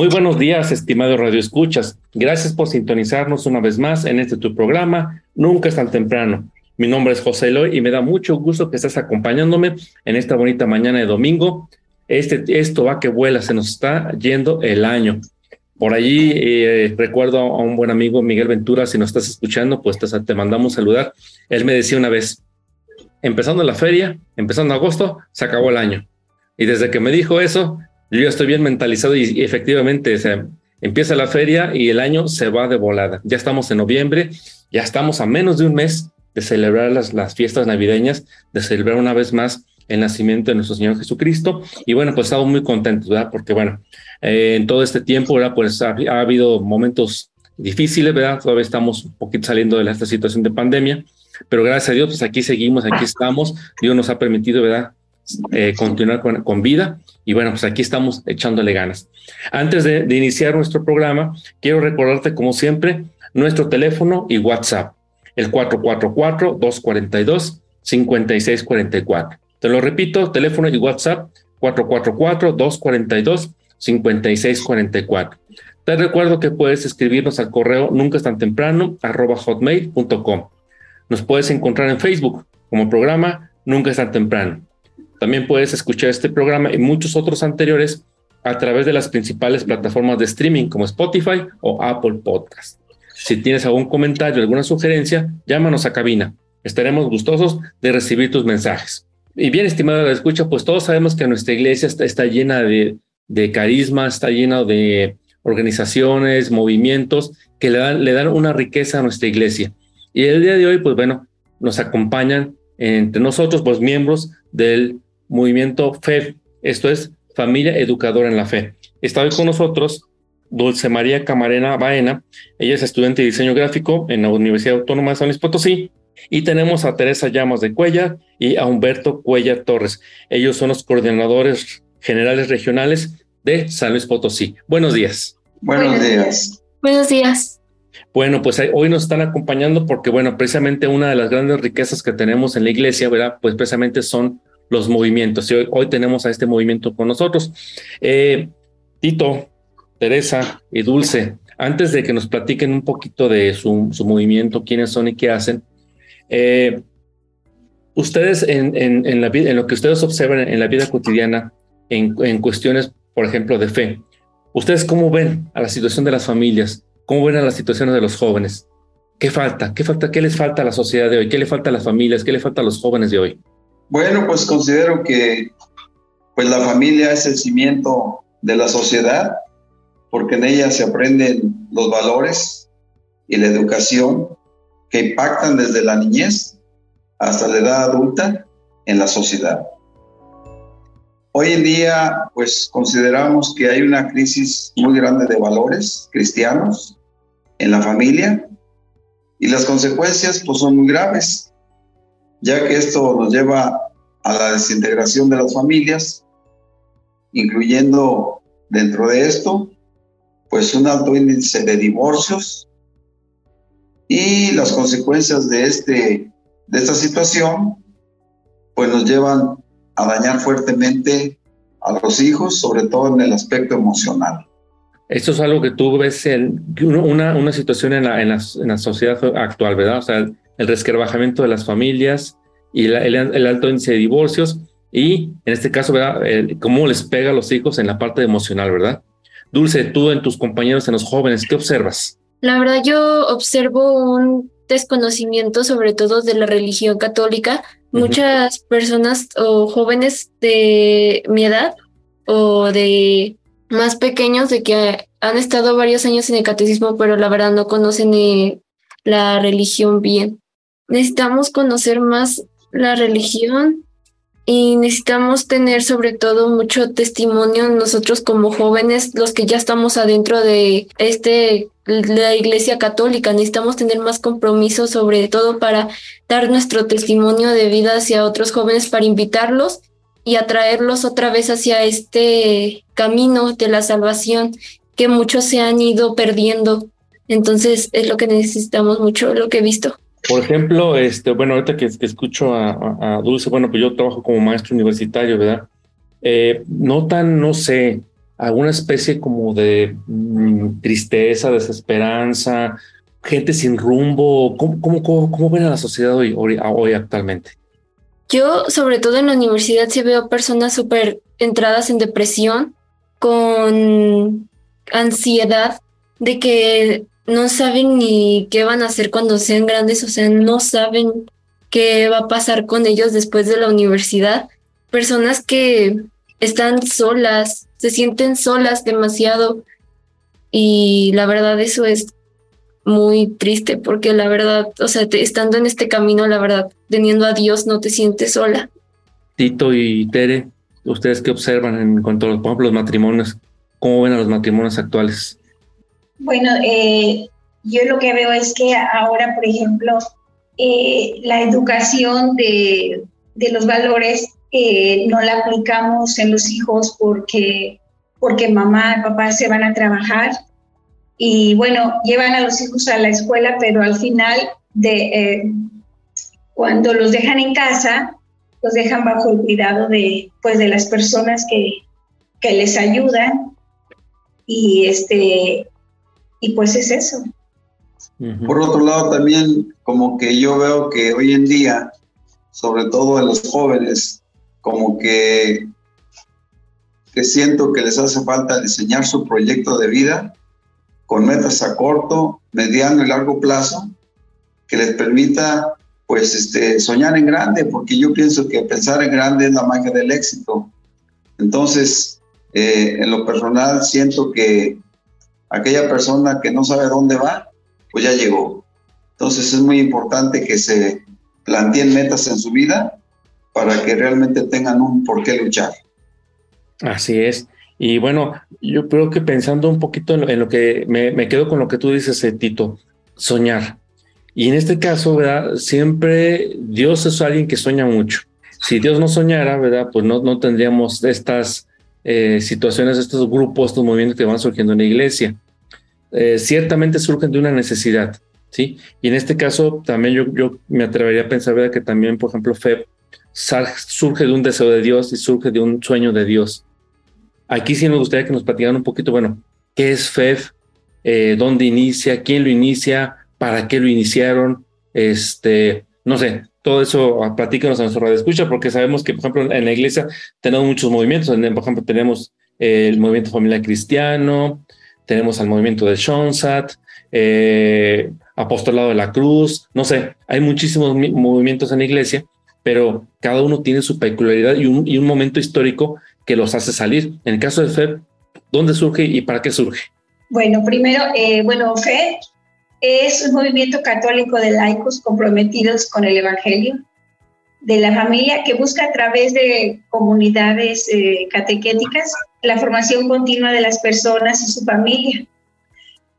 Muy buenos días, estimados Radio Escuchas. Gracias por sintonizarnos una vez más en este tu programa, Nunca es tan temprano. Mi nombre es José Eloy y me da mucho gusto que estés acompañándome en esta bonita mañana de domingo. Este, esto va que vuela, se nos está yendo el año. Por allí eh, recuerdo a un buen amigo, Miguel Ventura, si nos estás escuchando, pues te mandamos saludar. Él me decía una vez, empezando la feria, empezando agosto, se acabó el año. Y desde que me dijo eso, yo ya estoy bien mentalizado y, efectivamente se empieza la feria y el año se va de volada. Ya estamos en noviembre, ya estamos a menos de un mes de celebrar las, las fiestas navideñas, de celebrar una vez más el nacimiento de nuestro Señor Jesucristo. Y bueno, pues estamos muy contentos, ¿verdad? Porque bueno, eh, en todo este tiempo, ¿verdad? Pues ha, habido momentos difíciles, ¿verdad? Todavía estamos un poquito saliendo de esta situación de pandemia, pero gracias a Dios, pues aquí seguimos, aquí estamos. Dios nos ha permitido, ¿verdad? Eh, continuar con, vida. Y bueno, pues aquí estamos echándole ganas. Antes de, de, iniciar nuestro programa, quiero recordarte, como siempre, nuestro teléfono y WhatsApp, el 444-242-5644. Te lo repito, teléfono y WhatsApp, 444-242-5644. Te recuerdo que puedes escribirnos al correo nunca es tan temprano, arroba hotmail.com. Nos puedes encontrar en Facebook como programa Nunca es tan temprano. También puedes escuchar este programa y muchos otros anteriores a través de las principales plataformas de streaming como Spotify o Apple Podcast. Si tienes algún comentario, alguna sugerencia, llámanos a cabina. Estaremos gustosos de recibir tus mensajes. Y bien, estimada la escucha, pues todos sabemos que nuestra iglesia está, llena de, de, carisma, está llena de organizaciones, movimientos que le dan, le dan una riqueza a nuestra iglesia. Y el día de hoy, pues bueno, nos acompañan entre nosotros, pues miembros del movimiento FEF, esto es Familia Educadora en la Fe. Está hoy con nosotros Dulce María Camarena Baena, ella es estudiante de diseño gráfico en la Universidad Autónoma de San Luis Potosí, y tenemos a Teresa Llamas de Cuella y a Humberto Cuella Torres. Ellos son los coordinadores generales regionales de San Luis Potosí. Buenos días. Buenos días. Buenos días. Bueno, pues hoy nos están acompañando porque, bueno, precisamente una de las grandes riquezas que tenemos en la iglesia, ¿verdad? Pues precisamente son los movimientos. Y hoy, tenemos a este movimiento con nosotros. Eh, Tito, Teresa y Dulce, antes de que nos platiquen un poquito de su, movimiento, quiénes son y qué hacen, eh, ustedes en, lo que ustedes observan en la vida cotidiana, en, en cuestiones, por ejemplo, de fe, ¿ustedes cómo ven a la situación de las familias? ¿Cómo ven a las situaciones de los jóvenes? ¿Qué falta? ¿Qué falta? ¿Qué les falta a la sociedad de hoy? ¿Qué le falta a las familias? ¿Qué le falta a los jóvenes de hoy? Bueno, pues considero que pues la familia es el cimiento de la sociedad, porque en ella se aprenden los valores y la educación que impactan desde la niñez hasta la edad adulta en la sociedad. Hoy en día, pues consideramos que hay una crisis muy grande de valores cristianos en la familia y las consecuencias pues son muy graves ya que esto nos lleva a la desintegración de las familias, incluyendo dentro de esto, pues un alto índice de divorcios y las consecuencias de, este, de esta situación, pues nos llevan a dañar fuertemente a los hijos, sobre todo en el aspecto emocional. Esto es algo que tú ves en una, una situación en la, en, la, sociedad actual, ¿verdad? O sea, resquebrajamiento de las familias, y el, alto índice de divorcios y en este caso, ¿verdad? cómo les pega a los hijos en la parte emocional, ¿verdad? Dulce, tú en tus compañeros, en los jóvenes, ¿qué observas? La verdad, yo observo un desconocimiento sobre todo de la religión católica. Muchas personas o jóvenes de mi edad o de más pequeños de que han estado varios años en el catecismo, pero la verdad no conocen eh, la religión bien. Necesitamos conocer más la religión y necesitamos tener sobre todo mucho testimonio nosotros como jóvenes, los que ya estamos adentro de este la Iglesia Católica, necesitamos tener más compromiso sobre todo para dar nuestro testimonio de vida hacia otros jóvenes para invitarlos y atraerlos otra vez hacia este camino de la salvación que muchos se han ido perdiendo. Entonces es lo que necesitamos mucho, lo que he visto. Por ejemplo, este, bueno, ahorita que, escucho a, Dulce, bueno, pues yo trabajo como maestro universitario, ¿verdad? Eh, notan, no sé, alguna especie como de mm, tristeza, desesperanza, gente sin rumbo. ¿Cómo, cómo, cómo, ven a la sociedad hoy, hoy, actualmente? Yo, sobre todo en la universidad, sí veo personas súper entradas en depresión, con ansiedad de que no saben ni qué van a hacer cuando sean grandes, o sea, no saben qué va a pasar con ellos después de la universidad. Personas que están solas, se sienten solas demasiado y la verdad eso es muy triste porque la verdad, o sea, estando en este camino, la verdad, teniendo a Dios no te sientes sola. Tito y Tere, ¿ustedes qué observan en cuanto a, por ejemplo, los matrimonios? ¿Cómo ven a los matrimonios actuales? Bueno, eh, yo lo que veo es que ahora, por ejemplo, eh, la educación de, los valores eh, no la aplicamos en los hijos porque, porque mamá y papá se van a trabajar. Y bueno, llevan a los hijos a la escuela, pero al final de cuando los dejan en casa, los dejan bajo el cuidado de, pues, de las personas que, que les ayudan. Y este y pues es eso. Por otro lado, también como que yo veo que hoy en día, sobre todo a los jóvenes, como que, que siento que les hace falta diseñar su proyecto de vida con metas a corto, mediano y largo plazo, que les permita pues este, soñar en grande, porque yo pienso que pensar en grande es la magia del éxito. Entonces, eh, en lo personal, siento que aquella persona que no sabe dónde va, pues ya llegó. Entonces es muy importante que se planteen metas en su vida para que realmente tengan un por qué luchar. Así es. Y bueno, yo creo que pensando un poquito en lo, que me, quedo con lo que tú dices, eh, Tito, soñar. Y en este caso, ¿verdad? Siempre Dios es alguien que sueña mucho. Si Dios no soñara, ¿verdad? Pues no, no tendríamos estas eh, situaciones, estos grupos, estos movimientos que van surgiendo en la iglesia. Eh, ciertamente surgen de una necesidad, ¿sí? Y en este caso también yo, yo me atrevería a pensar ¿verdad? que también, por ejemplo, FEB surge de un deseo de Dios y surge de un sueño de Dios. Aquí sí me gustaría que nos platicaran un poquito, bueno, ¿qué es FEB? Eh, ¿Dónde inicia? ¿Quién lo inicia? ¿Para qué lo iniciaron? Este, no sé, todo eso ah, platícanos a nuestro radio escucha, porque sabemos que, por ejemplo, en la iglesia tenemos muchos movimientos. Por ejemplo, tenemos el movimiento familiar cristiano, tenemos al movimiento de Shonsat, eh, Apostolado de la Cruz, no sé, hay muchísimos movimientos en la iglesia, pero cada uno tiene su peculiaridad y un, momento histórico que los hace salir. En el caso de FED, ¿dónde surge y para qué surge? Bueno, primero, eh, bueno, FED es un movimiento católico de laicos comprometidos con el Evangelio de la familia que busca a través de comunidades eh, catequéticas la formación continua de las personas y su familia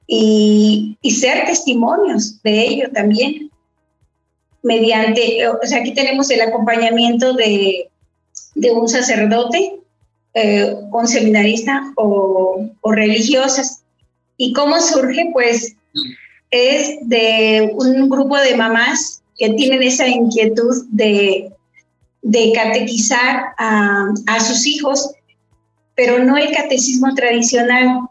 y, ser testimonios de ello también mediante, o sea, aquí tenemos el acompañamiento de, de un sacerdote, eh, un seminarista o, o religiosas. ¿Y cómo surge? Pues es de un grupo de mamás que tienen esa inquietud de, catequizar a, a, sus hijos, pero no el catecismo tradicional,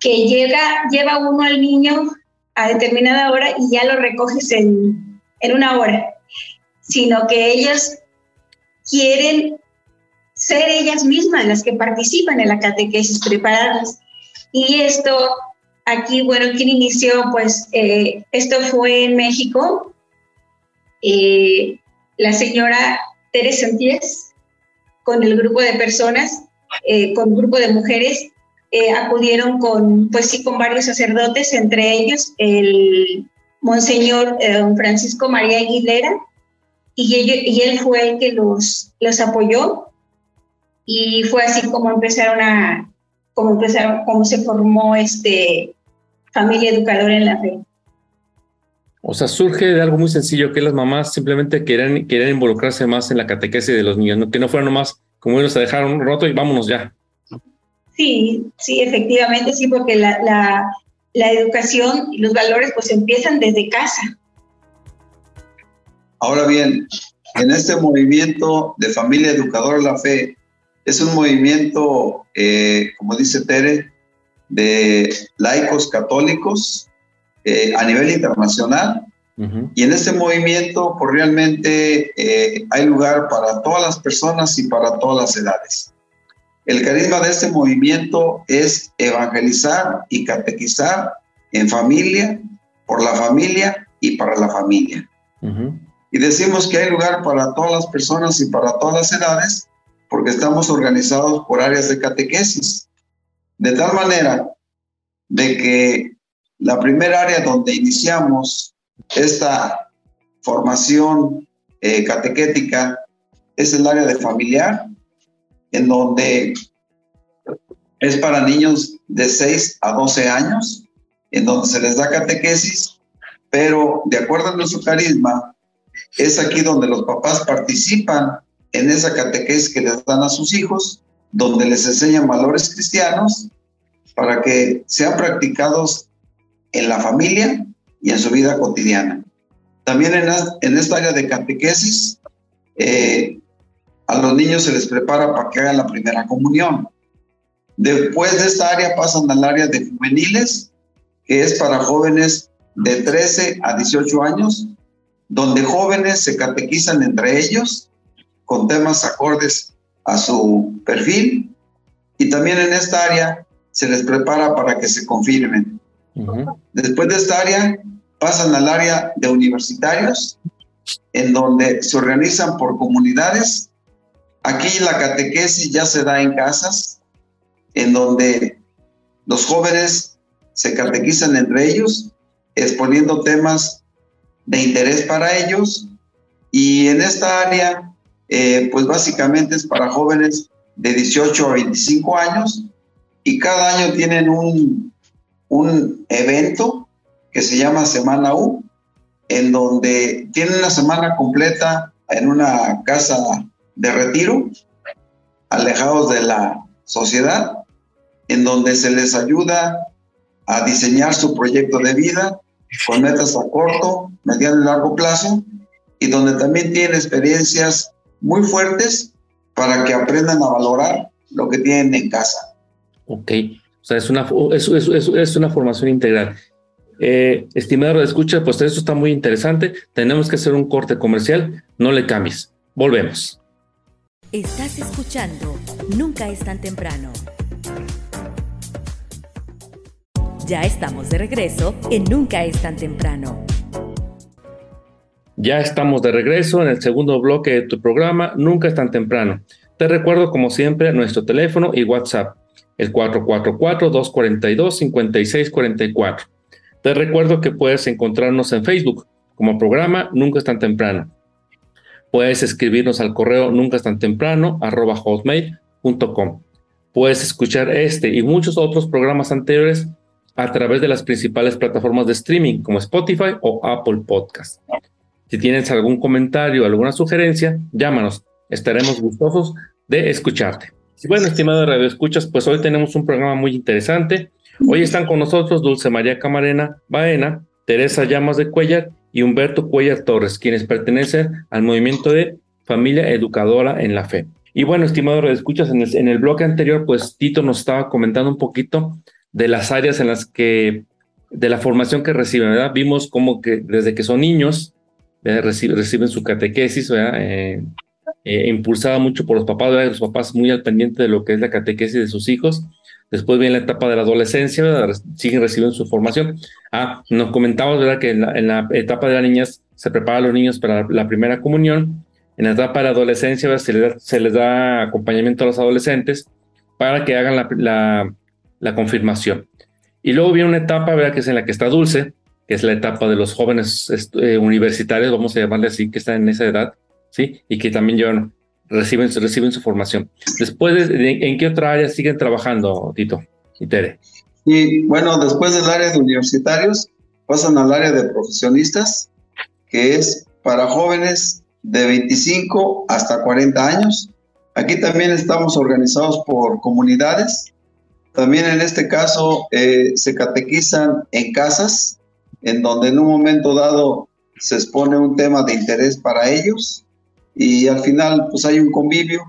que llega, lleva uno al niño a determinada hora y ya lo recoges en, en una hora, sino que ellas quieren ser ellas mismas las que participan en la catequesis, prepararlas. Y esto, aquí, bueno, ¿quién inició? Pues eh, esto fue en México. Eh, la señora Teresa Santiés, con el grupo de personas, eh, con grupo de mujeres, acudieron con, pues sí, con varios sacerdotes, entre ellos el Monseñor Francisco María Aguilera, y, y él fue el que los, los apoyó y fue así como empezaron a, como empezaron, como se formó este familia educadora en la fe. O sea, surge de algo muy sencillo, que las mamás simplemente querían, querían involucrarse más en la catequesis de los niños, que no fueran nomás como ellos se dejaron roto y vámonos ya. Sí, sí, efectivamente, sí, porque la, la, la educación y los valores pues empiezan desde casa. Ahora bien, en este movimiento de familia educadora la fe, es un movimiento, eh, como dice Tere, de laicos católicos eh, a nivel internacional. Y en este movimiento, pues realmente eh, hay lugar para todas las personas y para todas las edades. El carisma de este movimiento es evangelizar y catequizar en familia, por la familia y para la familia. Y decimos que hay lugar para todas las personas y para todas las edades, porque estamos organizados por áreas de catequesis. De tal manera de que la primera área donde iniciamos esta formación eh, catequética es el área de familiar, en donde es para niños de 6 a 12 años, en donde se les da catequesis, pero de acuerdo a nuestro carisma, es aquí donde los papás participan en esa catequesis que les dan a sus hijos, donde les enseñan valores cristianos para que sean practicados en la familia y en su vida cotidiana. También en, esta área de catequesis, eh, a los niños se les prepara para que hagan la primera comunión. Después de esta área pasan al área de juveniles, que es para jóvenes de 13 a 18 años, donde jóvenes se catequizan entre ellos con temas acordes a su perfil y también en esta área se les prepara para que se confirmen. Después de esta área pasan al área de universitarios, en donde se organizan por comunidades. Aquí la catequesis ya se da en casas, en donde los jóvenes se catequizan entre ellos, exponiendo temas de interés para ellos. Y en esta área eh, pues básicamente es para jóvenes de 18 a 25 años y cada año tienen un, un evento que se llama Semana U, en donde tienen una semana completa en una casa de retiro, alejados de la sociedad, en donde se les ayuda a diseñar su proyecto de vida con metas a corto, mediano y largo plazo, y donde también tienen experiencias muy fuertes para que aprendan a valorar lo que tienen en casa. Ok, o sea, es una, es, es, es una formación integral. Eh, estimado de escucha, pues esto está muy interesante. Tenemos que hacer un corte comercial. No le cambies. Volvemos. Estás escuchando Nunca es tan temprano. Ya estamos de regreso en Nunca es tan temprano. Ya estamos de regreso en el segundo bloque de tu programa, Nunca es tan temprano. Te recuerdo, como siempre, nuestro teléfono y WhatsApp, el 444-242-5644. Te recuerdo que puedes encontrarnos en Facebook como programa Nunca es tan temprano. Puedes escribirnos al correo nunca es tan temprano arroba hotmail.com. Puedes escuchar este y muchos otros programas anteriores a través de las principales plataformas de streaming como Spotify o Apple Podcast. Si tienes algún comentario, alguna sugerencia, llámanos. Estaremos gustosos de escucharte. Bueno, estimado Radio Escuchas, pues hoy tenemos un programa muy interesante. Hoy están con nosotros Dulce María Camarena Baena, Teresa Llamas de Cuellar y Humberto Cuellar Torres, quienes pertenecen al movimiento de Familia Educadora en la Fe. Y bueno, estimado Radio Escuchas, en el, en el bloque anterior, pues Tito nos estaba comentando un poquito de las áreas en las que, de la formación que reciben, ¿verdad? Vimos como que desde que son niños, reciben su catequesis, eh, eh, impulsada mucho por los papás, los papás muy al pendiente de lo que es la catequesis de sus hijos. Después viene la etapa de la adolescencia, siguen recibiendo su formación. Ah, nos comentabas, ¿verdad? Que en la, etapa de las niñas se preparan los niños para la, primera comunión. En la etapa de la adolescencia se les, da, se les da acompañamiento a los adolescentes para que hagan la, la, confirmación. Y luego viene una etapa, ¿verdad? Que es en la que está Dulce, que es la etapa de los jóvenes eh, universitarios, vamos a llamarle así, que están en esa edad, ¿sí? Y que también llevan, reciben, reciben su formación. Después, ¿en qué otra área siguen trabajando, Tito y Tere? Y bueno, después del área de universitarios, pasan al área de profesionistas, que es para jóvenes de 25 hasta 40 años. Aquí también estamos organizados por comunidades. También en este caso eh, se catequizan en casas, en donde en un momento dado se expone un tema de interés para ellos y al final pues hay un convivio,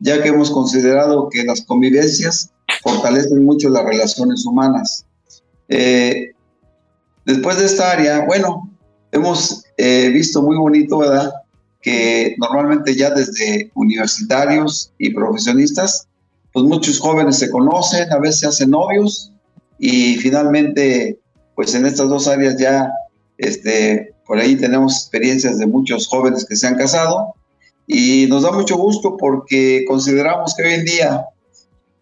ya que hemos considerado que las convivencias fortalecen mucho las relaciones humanas. Eh, después de esta área, bueno, hemos eh, visto muy bonito, ¿verdad? Que normalmente ya desde universitarios y profesionistas, pues muchos jóvenes se conocen, a veces se hacen novios y finalmente pues en estas dos áreas ya, este, por ahí tenemos experiencias de muchos jóvenes que se han casado y nos da mucho gusto porque consideramos que hoy en día,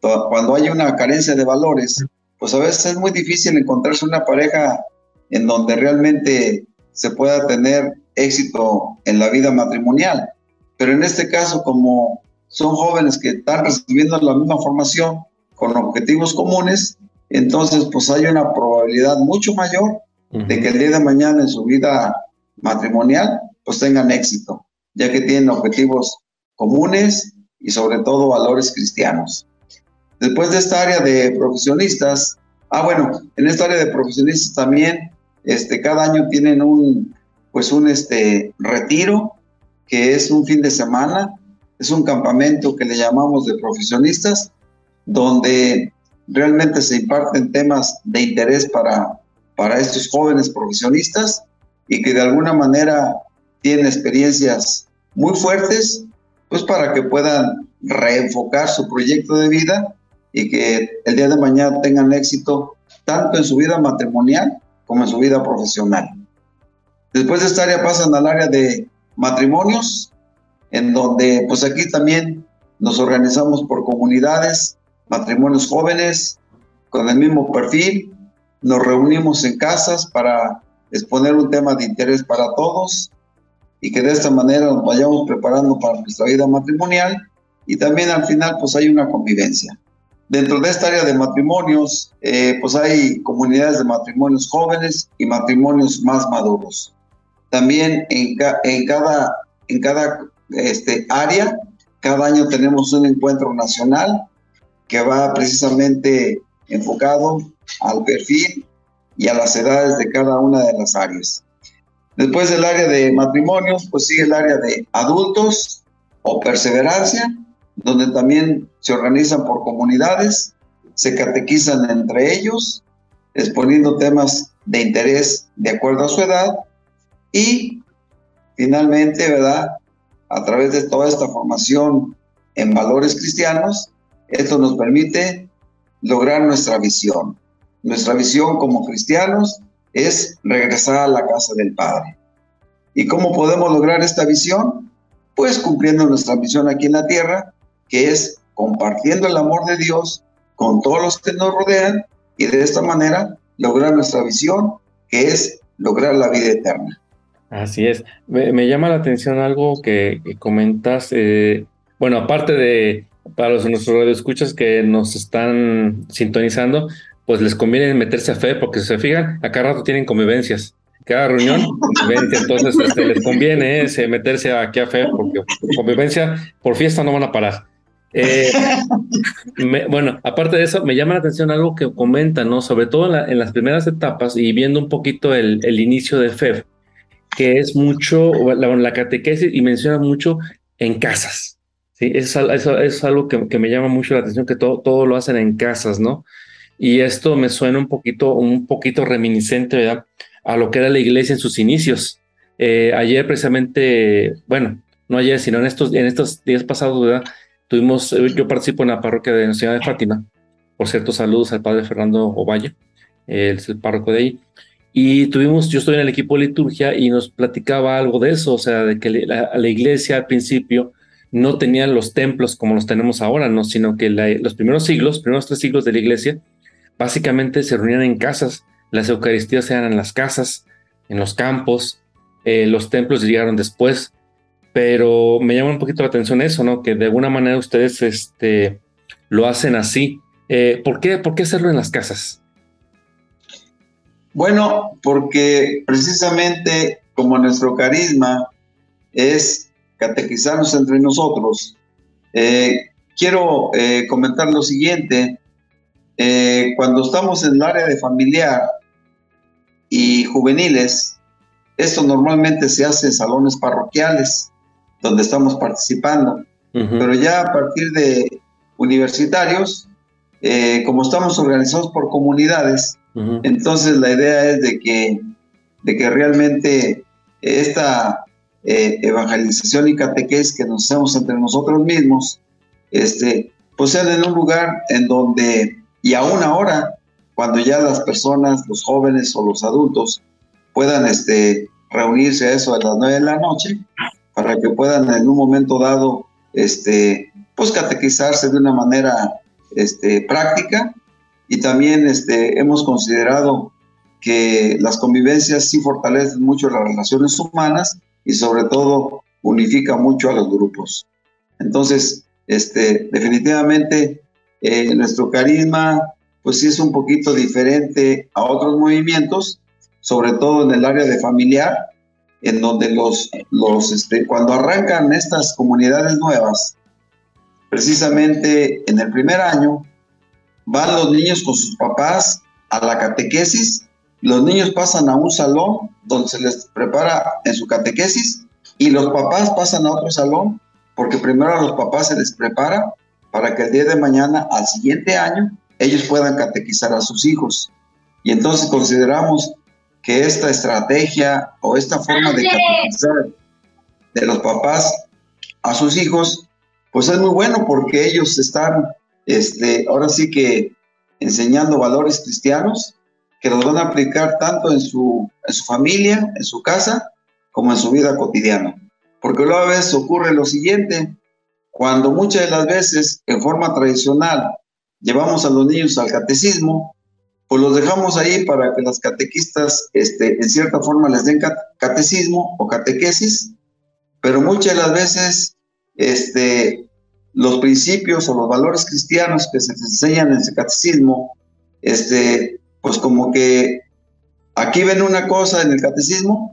cuando hay una carencia de valores, pues a veces es muy difícil encontrarse una pareja en donde realmente se pueda tener éxito en la vida matrimonial. Pero en este caso, como son jóvenes que están recibiendo la misma formación con objetivos comunes, entonces pues hay una probabilidad mucho mayor de que el día de mañana en su vida matrimonial pues tengan éxito, ya que tienen objetivos comunes y sobre todo valores cristianos. Después de esta área de profesionistas, ah bueno, en esta área de profesionistas también, este, cada año tienen un, pues un este, retiro, que es un fin de semana, es un campamento que le llamamos de profesionistas, donde realmente se imparten temas de interés para, para estos jóvenes profesionistas y que de alguna manera tienen experiencias muy fuertes, pues para que puedan reenfocar su proyecto de vida y que el día de mañana tengan éxito tanto en su vida matrimonial como en su vida profesional. Después de esta área pasan al área de matrimonios, en donde pues aquí también nos organizamos por comunidades matrimonios jóvenes con el mismo perfil. Nos reunimos en casas para exponer un tema de interés para todos y que de esta manera nos vayamos preparando para nuestra vida matrimonial y también al final pues hay una convivencia. Dentro de esta área de matrimonios eh, pues hay comunidades de matrimonios jóvenes y matrimonios más maduros. También en, en cada, en cada este, área, cada año tenemos un encuentro nacional que va precisamente enfocado al perfil y a las edades de cada una de las áreas. Después del área de matrimonios, pues sigue el área de adultos o perseverancia, donde también se organizan por comunidades, se catequizan entre ellos, exponiendo temas de interés de acuerdo a su edad y finalmente, ¿verdad? A través de toda esta formación en valores cristianos, esto nos permite lograr nuestra visión. Nuestra visión como cristianos es regresar a la casa del Padre. ¿Y cómo podemos lograr esta visión? Pues cumpliendo nuestra misión aquí en la tierra, que es compartiendo el amor de Dios con todos los que nos rodean y de esta manera lograr nuestra visión, que es lograr la vida eterna. Así es. Me, llama la atención algo que, comentas. Eh, bueno, aparte de para los nuestros radioescuchas que nos están sintonizando, pues les conviene meterse a fe, porque si se fijan, a cada rato tienen convivencias. Cada reunión, convivencia, entonces este, les conviene ese meterse aquí a fe, porque convivencia por fiesta no van a parar. Eh, bueno, aparte de eso, me llama la atención algo que comentan, ¿no? Sobre todo en, las primeras etapas y viendo un poquito el, el inicio de FEB, que es mucho, la, la catequesis y menciona mucho en casas. Sí, es algo que, me llama mucho la atención, que todo, todo lo hacen en casas, ¿no? Y esto me suena un poquito, un poquito reminiscente, ¿verdad? A lo que era la iglesia en sus inicios. Eh, ayer precisamente, bueno, no ayer, sino en estos, en estos días pasados, ¿verdad? Tuvimos, eh, yo participo en la parroquia de Nuestra de Fátima. Por cierto, saludos al padre Fernando Ovalle, él es el párroco de ahí. Y tuvimos, yo estoy en el equipo de liturgia y nos platicaba algo de eso, o sea, de que la, la iglesia al principio no tenía los templos como los tenemos ahora, no, sino que los primeros siglos, primeros tres siglos de la iglesia, básicamente se reunían en casas, las eucaristías eran en las casas, en los campos, eh, los templos llegaron después, pero me llama un poquito la atención eso, ¿no? Que de alguna manera ustedes este, lo hacen así. Eh, ¿por, qué, ¿Por qué hacerlo en las casas? Bueno, porque precisamente como nuestro carisma es catequizarnos entre nosotros, eh, quiero eh, comentar lo siguiente. Eh, cuando estamos en el área de familiar y juveniles, esto normalmente se hace en salones parroquiales, donde estamos participando. Pero ya a partir de universitarios, como estamos organizados por comunidades, entonces la idea es de que, de que realmente esta eh, evangelización y catequesis que nos hacemos entre nosotros mismos, este, pues sean en un lugar en donde, y aún ahora, cuando ya las personas, los jóvenes o los adultos, puedan este, reunirse a eso a las nueve de la noche, para que puedan en un momento dado, este, pues catequizarse de una manera este, práctica. Y también este, hemos considerado que las convivencias sí fortalecen mucho las relaciones humanas y sobre todo unifica mucho a los grupos. Entonces, este, definitivamente eh, nuestro carisma, pues sí es un poquito diferente a otros movimientos, sobre todo en el área de familiar, en donde los, los este, cuando arrancan estas comunidades nuevas, precisamente en el primer año, van los niños con sus papás a la catequesis los niños pasan a un salón donde se les prepara en su catequesis y los papás pasan a otro salón porque primero a los papás se les prepara para que el día de mañana, al siguiente año, ellos puedan catequizar a sus hijos. Y entonces consideramos que esta estrategia o esta forma de catequizar de los papás a sus hijos, pues es muy bueno porque ellos están, este, ahora sí que enseñando valores cristianos que los van a aplicar tanto en su, en su familia, en su casa, como en su vida cotidiana. Porque luego a veces ocurre lo siguiente, cuando muchas de las veces en forma tradicional llevamos a los niños al catecismo, pues los dejamos ahí para que las catequistas este, en cierta forma les den catecismo o catequesis, pero muchas de las veces este, los principios o los valores cristianos que se enseñan en ese catecismo este, pues como que aquí ven una cosa en el catecismo,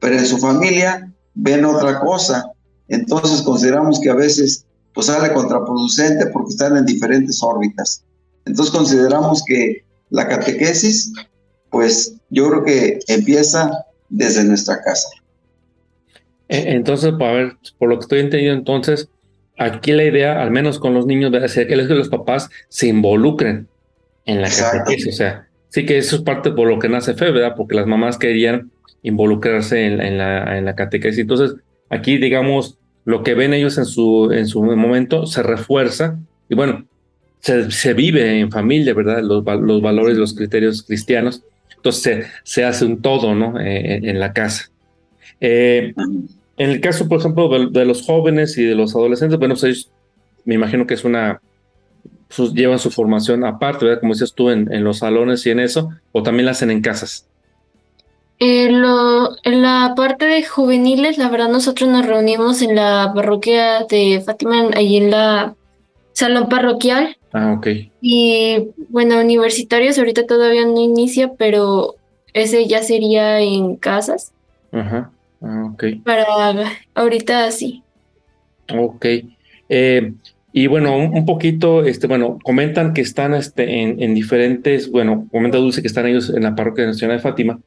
pero en su familia ven otra cosa. Entonces consideramos que a veces pues sale contraproducente porque están en diferentes órbitas. Entonces consideramos que la catequesis, pues yo creo que empieza desde nuestra casa. E, entonces, a ver, por lo que estoy entendiendo, entonces, aquí la idea, al menos con los niños, es que los papás se involucren en la catequesis, o sea, Sí que eso es parte por lo que nace fe, ¿verdad? Porque las mamás querían involucrarse en, la, en la catequesis. Entonces, aquí, digamos, lo que ven ellos en su, en su momento se refuerza y bueno, se, se vive en familia, ¿verdad? Los, los, valores, los criterios cristianos. Entonces, se, se hace un todo, ¿no? Eh, en la casa. Eh, en el caso, por ejemplo, de, de, los jóvenes y de los adolescentes, bueno, pues ellos, me imagino que es una llevan su formación aparte, ¿verdad? Como dices tú, en, en, los salones y en eso, o también la hacen en casas. En, lo, en la parte de juveniles, la verdad, nosotros nos reunimos en la parroquia de Fátima, ahí en la salón parroquial. Ah, ok. Y bueno, universitarios ahorita todavía no inicia, pero ese ya sería en casas. Ajá, ah, ok. Para ahorita sí. Ok. Eh, y bueno, un, poquito, este, bueno, comentan que están este, en, en, diferentes, bueno, comenta Dulce que están ellos en la parroquia nacional de Fátima.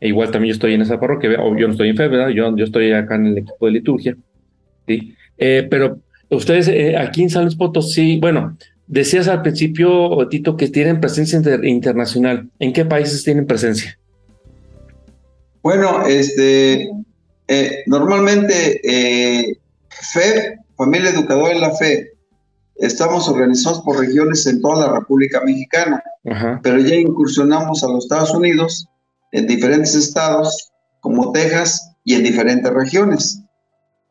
E igual también yo estoy en esa parroquia, o yo no estoy en fe, ¿verdad? Yo, yo estoy acá en el equipo de liturgia. ¿sí? Eh, pero ustedes eh, aquí en San Luis Potosí, bueno, decías al principio, Tito, que tienen presencia internacional. ¿En qué países tienen presencia? Bueno, este, Eh, normalmente, eh, FE, Familia Educadora en la Fe, estamos organizados por regiones en toda la República Mexicana, pero ya incursionamos a los Estados Unidos en diferentes estados como Texas y en diferentes regiones.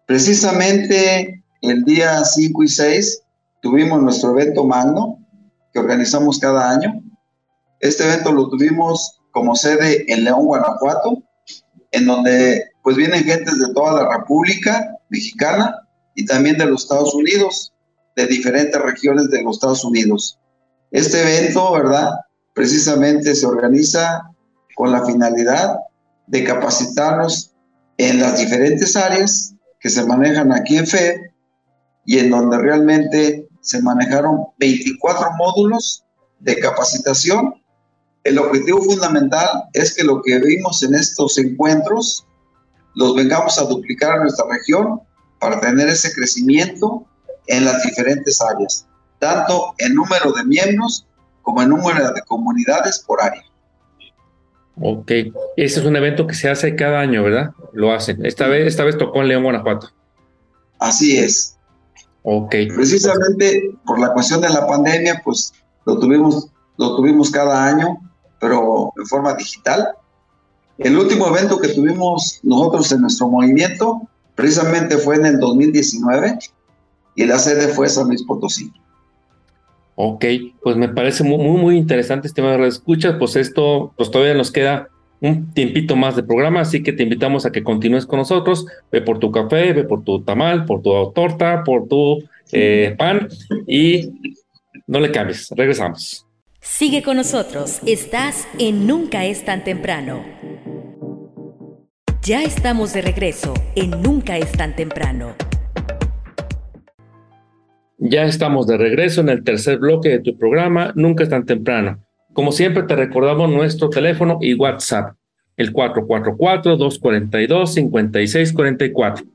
Precisamente el día 5 y 6 tuvimos nuestro evento magno que organizamos cada año. Este evento lo tuvimos como sede en León, Guanajuato, en donde pues vienen gentes de toda la República Mexicana y también de los Estados Unidos, de diferentes regiones de los Estados Unidos. Este evento, ¿verdad? Precisamente se organiza con la finalidad de capacitarnos en las diferentes áreas que se manejan aquí en FED y en donde realmente se manejaron 24 módulos de capacitación. El objetivo fundamental es que lo que vimos en estos encuentros los vengamos a duplicar a nuestra región para tener ese crecimiento en las diferentes áreas, tanto en número de miembros como en número de comunidades por área. Ok, ese es un evento que se hace cada año, ¿verdad? Lo hacen. Esta vez, esta vez tocó en León, Guanajuato. Así es. Ok. Precisamente por la cuestión de la pandemia, pues lo tuvimos, lo tuvimos cada año, pero en forma digital. El último evento que tuvimos nosotros en nuestro movimiento, precisamente fue en el 2019, y la sede fue San Luis Potosí. Ok, pues me parece muy, muy, muy interesante este tema de escuchas. Pues esto, pues todavía nos queda un tiempito más de programa, así que te invitamos a que continúes con nosotros. Ve por tu café, ve por tu tamal, por tu torta, por tu eh, pan y no le cambies. Regresamos. Sigue con nosotros. Estás en Nunca es tan temprano. Ya estamos de regreso en Nunca es tan temprano. Ya estamos de regreso en el tercer bloque de tu programa, Nunca es tan temprano. Como siempre, te recordamos nuestro teléfono y WhatsApp, el 444-242-5644.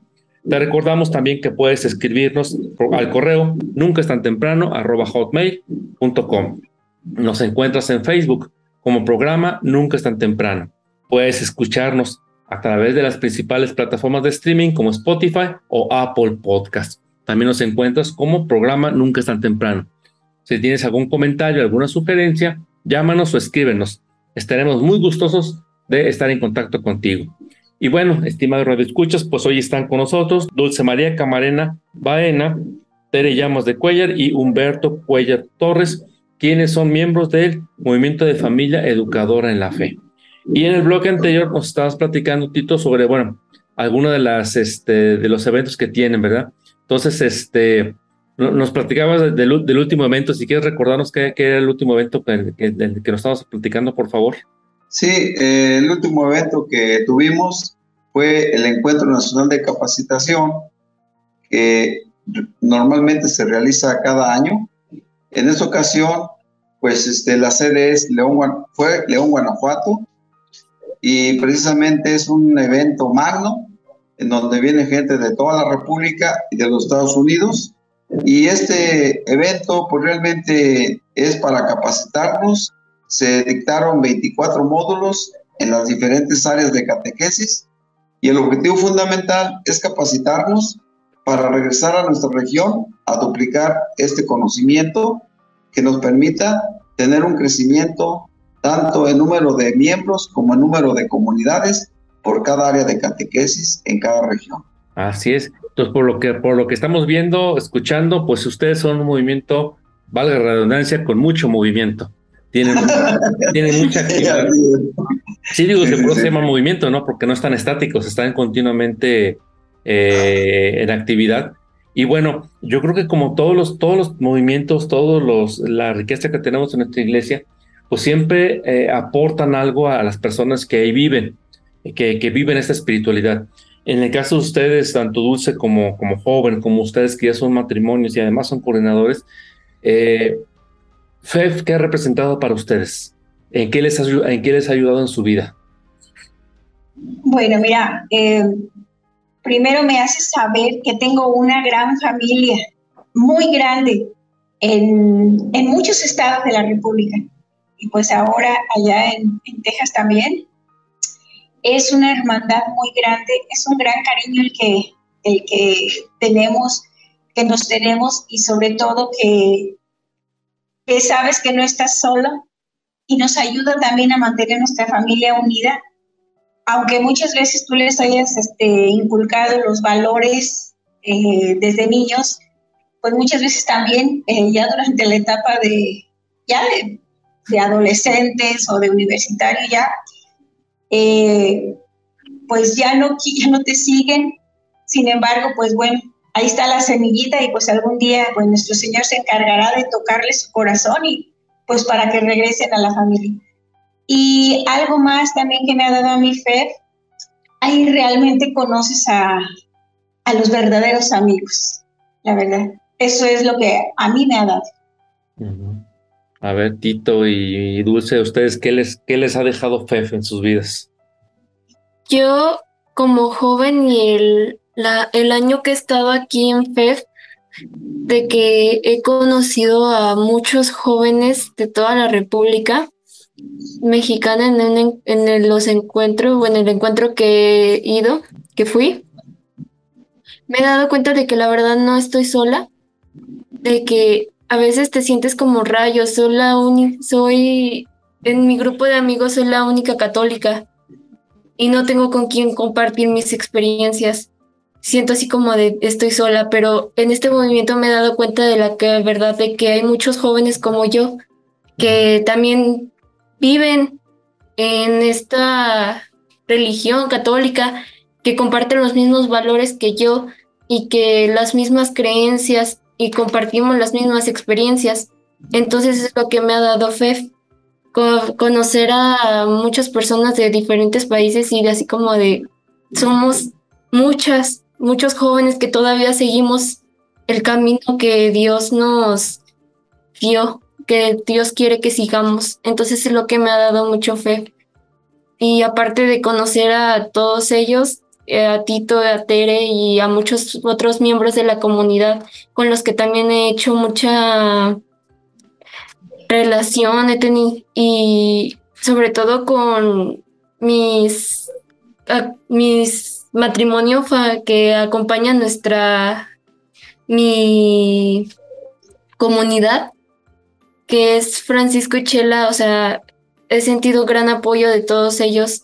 Te recordamos también que puedes escribirnos al correo nunca es tan temprano hotmail.com. Nos encuentras en Facebook como programa Nunca es tan temprano. Puedes escucharnos a través de las principales plataformas de streaming como Spotify o Apple Podcast. También nos encuentras como programa Nunca es tan temprano. Si tienes algún comentario, alguna sugerencia, llámanos o escríbenos. Estaremos muy gustosos de estar en contacto contigo. Y bueno, estimados radioescuchas, pues hoy están con nosotros Dulce María Camarena Baena, Tere Llamas de Cuellar y Humberto Cuellar Torres, quienes son miembros del Movimiento de Familia Educadora en la Fe. Y en el bloque anterior nos estabas platicando, Tito, sobre, bueno, algunos de, las, este, de los eventos que tienen, ¿verdad? Entonces, este, nos platicabas del, último evento, si quieres recordarnos qué, era el último evento que, que, nos estabas platicando, por favor. Sí, eh, el último evento que tuvimos fue el Encuentro Nacional de Capacitación, que normalmente se realiza cada año. En esta ocasión, pues este, la sede es León, fue León, Guanajuato, y precisamente es un evento magno en donde viene gente de toda la República y de los Estados Unidos y este evento pues realmente es para capacitarnos. Se dictaron 24 módulos en las diferentes áreas de catequesis y el objetivo fundamental es capacitarnos para regresar a nuestra región a duplicar este conocimiento que nos permita tener un crecimiento tanto en número de miembros como en número de comunidades por cada área de catequesis en cada región. Así es. Entonces, por lo que, por lo que estamos viendo, escuchando, pues ustedes son un movimiento, valga la redundancia, con mucho movimiento. Tienen, tienen mucha actividad. Sí, digo que por se llama movimiento, ¿no? Porque no están estáticos, están continuamente eh, en actividad. Y bueno, yo creo que como todos los, todos los movimientos, todos los, la riqueza que tenemos en nuestra iglesia, pues siempre eh, aportan algo a las personas que ahí viven, que, viven esta espiritualidad. En el caso de ustedes, tanto Dulce como, joven, como ustedes que ya son matrimonios y además son coordinadores, eh, FEF, ¿qué ha representado para ustedes? ¿En qué les ha, en qué les ha ayudado en su vida? Bueno, mira, eh, primero me hace saber que tengo una gran familia, muy grande, en, en muchos estados de la República. Y pues ahora allá en Texas también es una hermandad muy grande, es un gran cariño el que, el que tenemos, que nos tenemos y sobre todo que, sabes que no estás solo y nos ayuda también a mantener nuestra familia unida, aunque muchas veces tú les hayas este, inculcado los valores eh, desde niños, pues muchas veces también eh, ya durante la etapa de, ya de, de adolescentes o de universitario ya, eh, pues ya no, ya no te siguen. Sin embargo, pues bueno, ahí está la semillita y pues algún día pues nuestro Señor se encargará de tocarle su corazón y pues para que regresen a la familia. Y algo más también que me ha dado a mi fe, ahí realmente conoces a, a los verdaderos amigos, la verdad. Eso es lo que a mí me ha dado. A ver, Tito y Dulce, ¿ustedes qué les, qué les ha dejado FEF en sus vidas? Yo, como joven y el, la, el año que he estado aquí en FEF, de que he conocido a muchos jóvenes de toda la República Mexicana en, en los encuentros, o en el encuentro que he ido, que fui. Me he dado cuenta de que la verdad no estoy sola, de que a veces te sientes como rayos, soy la soy en mi grupo de amigos soy la única católica y no tengo con quién compartir mis experiencias. Siento así como de estoy sola, pero en este movimiento me he dado cuenta de la que, verdad de que hay muchos jóvenes como yo que también viven en esta religión católica, que comparten los mismos valores que yo y que las mismas creencias y compartimos las mismas experiencias. Entonces es lo que me ha dado FEF, conocer a muchas personas de diferentes países y así como de, somos muchas, muchos jóvenes que todavía seguimos el camino que Dios nos dio, que Dios quiere que sigamos. Entonces es lo que me ha dado mucho fe. Y aparte de conocer a todos ellos, a Tito, a Tere y a muchos otros miembros de la comunidad con los que también he hecho mucha relación he tenido y sobre todo con mis, mis matrimonios que acompañan nuestra mi comunidad que es Francisco y Chela, o sea, he sentido gran apoyo de todos ellos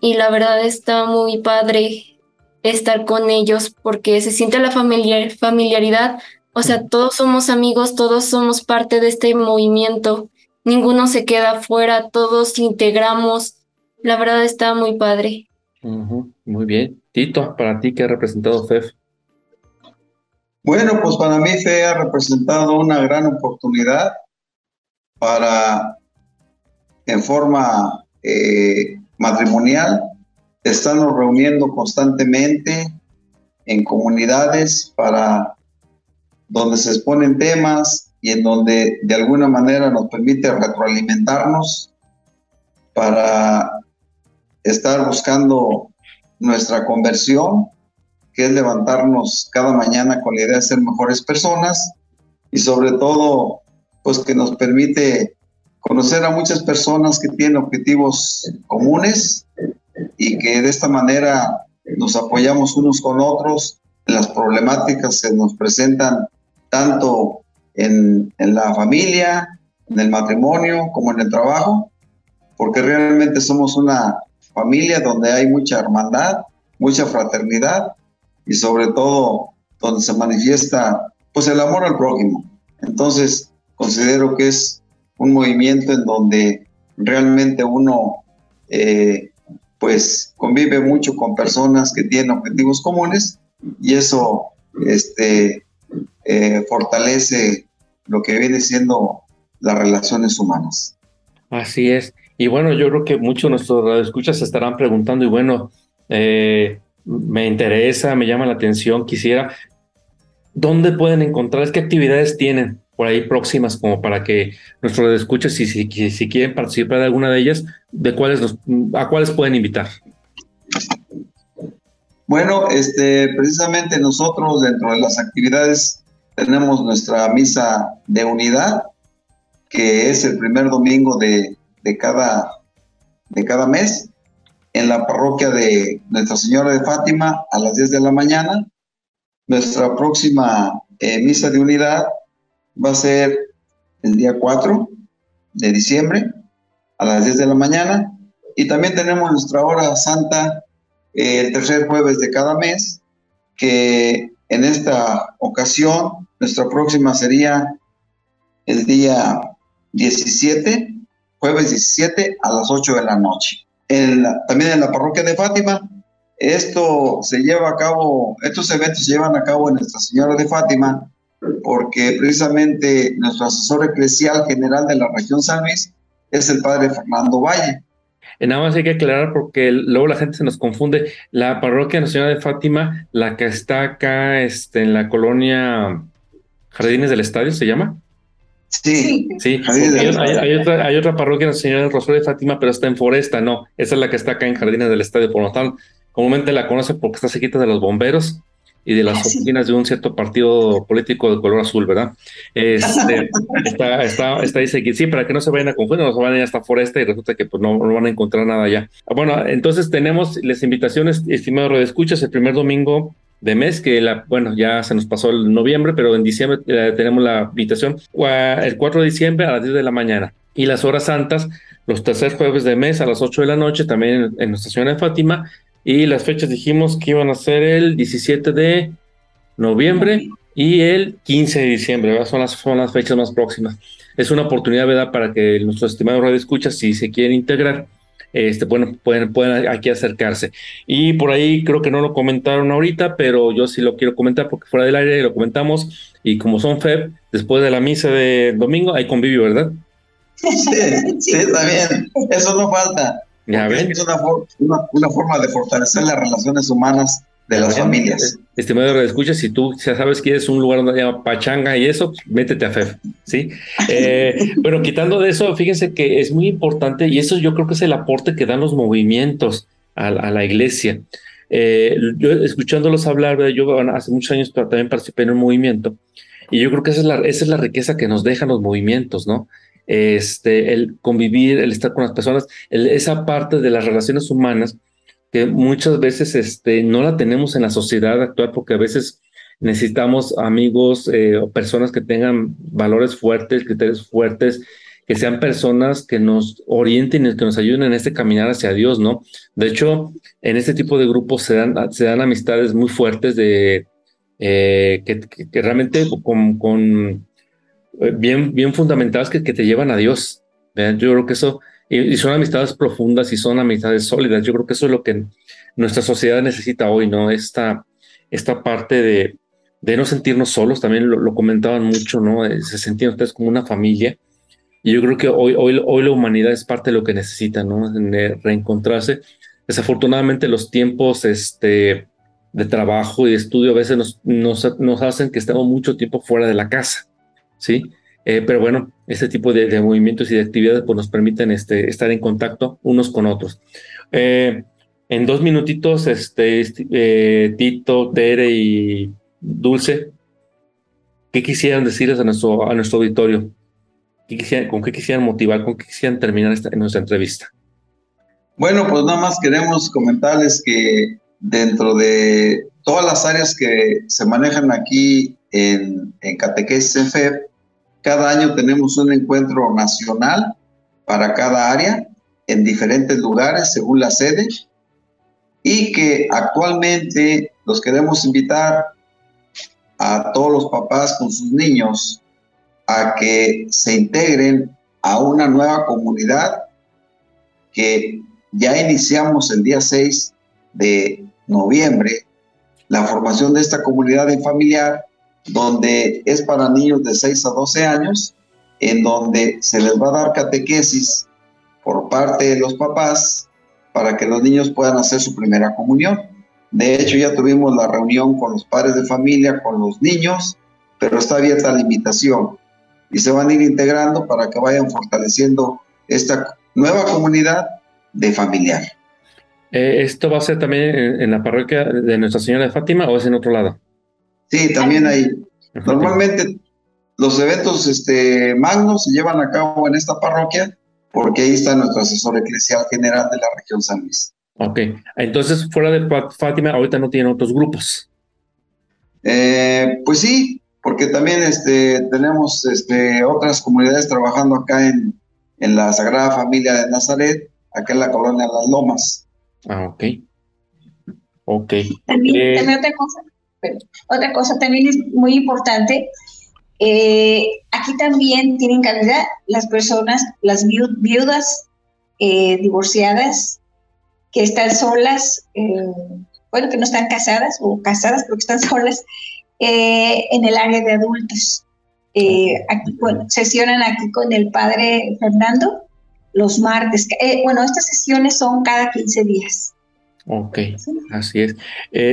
y la verdad está muy padre estar con ellos porque se siente la familiar, familiaridad, o sea, todos somos amigos, todos somos parte de este movimiento, ninguno se queda fuera, todos integramos, la verdad está muy padre. Muy bien. Tito, para ti, ¿qué ha representado FEF? Bueno, pues para mí FE ha representado una gran oportunidad para, en forma eh, matrimonial, estarnos reuniendo constantemente en comunidades para donde se exponen temas y en donde de alguna manera nos permite retroalimentarnos para estar buscando nuestra conversión, que es levantarnos cada mañana con la idea de ser mejores personas y sobre todo, pues que nos permite conocer a muchas personas que tienen objetivos comunes y que de esta manera nos apoyamos unos con otros las problemáticas que nos presentan tanto en, en la familia, en el matrimonio, como en el trabajo, porque realmente somos una familia donde hay mucha hermandad, mucha fraternidad y sobre todo donde se manifiesta pues el amor al prójimo. Entonces, considero que es un movimiento en donde realmente uno eh, pues convive mucho con personas que tienen objetivos comunes y eso este, eh, fortalece lo que viene siendo las relaciones humanas. Así es. Y bueno, yo creo que muchos de nuestros escuchas se estarán preguntando, y bueno, eh, me interesa, me llama la atención, quisiera, ¿dónde pueden encontrar, qué actividades tienen por ahí próximas como para que nuestros escuchas, si, si, si quieren participar de alguna de ellas, de cuáles nos, a cuáles pueden invitar? Bueno, este, precisamente nosotros dentro de las actividades tenemos nuestra misa de unidad, que es el primer domingo de, de, cada, de cada mes. en la parroquia de Nuestra Señora de Fátima a las 10 de la mañana. Nuestra próxima eh, misa de unidad va a ser el día 4 de diciembre a las 10 de la mañana. Y también tenemos nuestra hora santa eh, el tercer jueves de cada mes, que en esta ocasión nuestra próxima sería el día 17, jueves 17 a las 8 de la noche. también en la parroquia de Fátima, esto se lleva a cabo, estos eventos se llevan a cabo en Nuestra Señora de Fátima, porque precisamente nuestro asesor eclesial general de la región San Luis es el padre Fernando Valle. Nada más hay que aclarar porque luego la gente se nos confunde. La parroquia Nacional de Fátima, la que está acá este, en la colonia Jardines del Estadio, ¿se llama? Sí, sí. Hay, otra, hay otra parroquia Nacional del Rosario de Fátima, pero está en Foresta, no. Esa es la que está acá en Jardines del Estadio. Por lo tanto, comúnmente la conoce porque está cerquita de los bomberos y de las oficinas de un cierto partido político de color azul, ¿verdad? Este, está, está, está dice que sí, para que no se vayan a confundir, no se van a ir hasta Foresta y resulta que pues, no, van a encontrar nada allá. Bueno, entonces tenemos las invitaciones, estimados escuchas el primer domingo de mes, que la, bueno, ya se nos pasó el noviembre, pero en diciembre eh, tenemos la invitación el 4 de diciembre a las 10 de la mañana. Y las horas santas, los tercer jueves de mes a las 8 de la noche, también en, en Nuestra Señora de Fátima, y las fechas dijimos que iban a ser el 17 de noviembre y el 15 de diciembre, Son las, son las fechas más próximas. Es una oportunidad, ¿verdad?, para que nuestros estimados radio escuchas, si se quieren integrar, este, bueno, pueden, pueden aquí acercarse. Y por ahí creo que no lo comentaron ahorita, pero yo sí lo quiero comentar porque fuera del aire lo comentamos. Y como son FEB, después de la misa de domingo hay convivio, ¿verdad? Sí, sí, bien. Eso no falta. Es una, una, forma de fortalecer las relaciones humanas de las familias. Estimado escucha, si tú ya sabes que es un lugar donde llama pachanga y eso, métete a FEF, ¿sí? Eh, bueno, quitando de eso, fíjense que es muy importante y eso yo creo que es el aporte que dan los movimientos a, la iglesia. Eh, yo escuchándolos hablar, yo hace muchos años también participé en un movimiento y yo creo que esa es la, esa es la riqueza que nos dejan los movimientos, ¿no? Este, el convivir, el estar con las personas, esa parte de las relaciones humanas que muchas veces este, no la tenemos en la sociedad actual porque a veces necesitamos amigos eh, o personas que tengan valores fuertes, criterios fuertes, que sean personas que nos orienten y que nos ayuden en este caminar hacia Dios, ¿no? De hecho, en este tipo de grupos se dan, se dan amistades muy fuertes de eh, que, realmente con, bien, bien fundamentadas que, que te llevan a Dios. Yo creo que eso, y, son amistades profundas y son amistades sólidas. Yo creo que eso es lo que nuestra sociedad necesita hoy, ¿no? Esta, esta parte de, de no sentirnos solos, también lo, comentaban mucho, ¿no? Eh, se sentían ustedes como una familia. Y yo creo que hoy, hoy, hoy la humanidad es parte de lo que necesita, ¿no? reencontrarse. Desafortunadamente los tiempos este, de trabajo y estudio a veces nos, nos, nos hacen que estemos mucho tiempo fuera de la casa. ¿Sí? Eh, pero bueno, este tipo de, movimientos y de actividades pues, nos permiten este, estar en contacto unos con otros. Eh, en dos minutitos, este, este, eh, Tito, Tere y Dulce, ¿qué quisieran decirles a nuestro, a nuestro auditorio? ¿Con qué quisieran motivar? ¿Con qué quisieran terminar nuestra entrevista? Bueno, pues nada más queremos comentarles que dentro de todas las áreas que se manejan aquí en, en Catequesis cada año tenemos un encuentro nacional para cada área en diferentes lugares según la sede y que actualmente los queremos invitar a todos los papás con sus niños a que se integren a una nueva comunidad que ya iniciamos el día 6 de noviembre la formación de esta comunidad familiar donde es para niños de 6 a 12 años, en donde se les va a dar catequesis por parte de los papás para que los niños puedan hacer su primera comunión. De hecho, ya tuvimos la reunión con los padres de familia, con los niños, pero está abierta la invitación y se van a ir integrando para que vayan fortaleciendo esta nueva comunidad de familiar. Eh, ¿Esto va a ser también en la parroquia de Nuestra Señora de Fátima o es en otro lado? Sí, también hay. Normalmente los eventos este, magnos se llevan a cabo en esta parroquia porque ahí está nuestro asesor eclesial general de la región San Luis. Ok, entonces fuera de Fátima, ahorita no tienen otros grupos. Eh, pues sí, porque también este, tenemos este, otras comunidades trabajando acá en, en la Sagrada Familia de Nazaret, acá en la colonia Las Lomas. Ah, ok. Ok. También, eh, también otra cosa, otra cosa también es muy importante. Eh, aquí también tienen cabida las personas, las viudas divorciadas, que están solas, eh, bueno, que no están casadas o casadas, pero que están solas eh, en el área de adultos. Eh, aquí, bueno, sesionan aquí con el padre Fernando los martes. bueno, estas sesiones son cada 15 días. Ok, así es.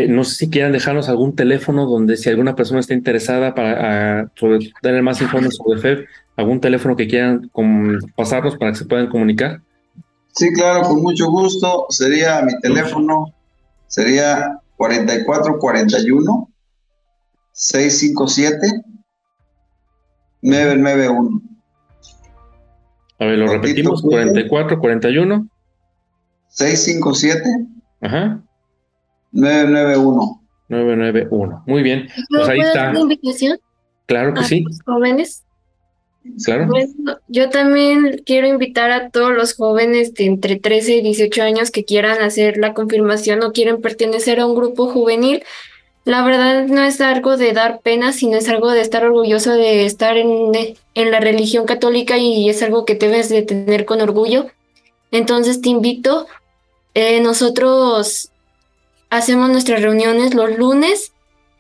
no sé si quieran dejarnos algún teléfono donde si alguna persona está interesada para tener más informes sobre FEB, algún teléfono que quieran pasarnos para que se puedan comunicar. Sí, claro, con mucho gusto. Sería mi teléfono, sería 4441 657 991. A ver, lo repetimos, 4441 657 Ajá. 991. 991. Muy bien. Pues ahí está. invitación? Claro que sí. jóvenes Claro. yo también quiero invitar a todos los jóvenes de entre 13 y 18 años que quieran hacer la confirmación o quieren pertenecer a un grupo juvenil. La verdad no es algo de dar pena, sino es algo de estar orgulloso de estar en, en la religión católica y es algo que debes de tener con orgullo. Entonces te invito. Eh, nosotros hacemos nuestras reuniones los lunes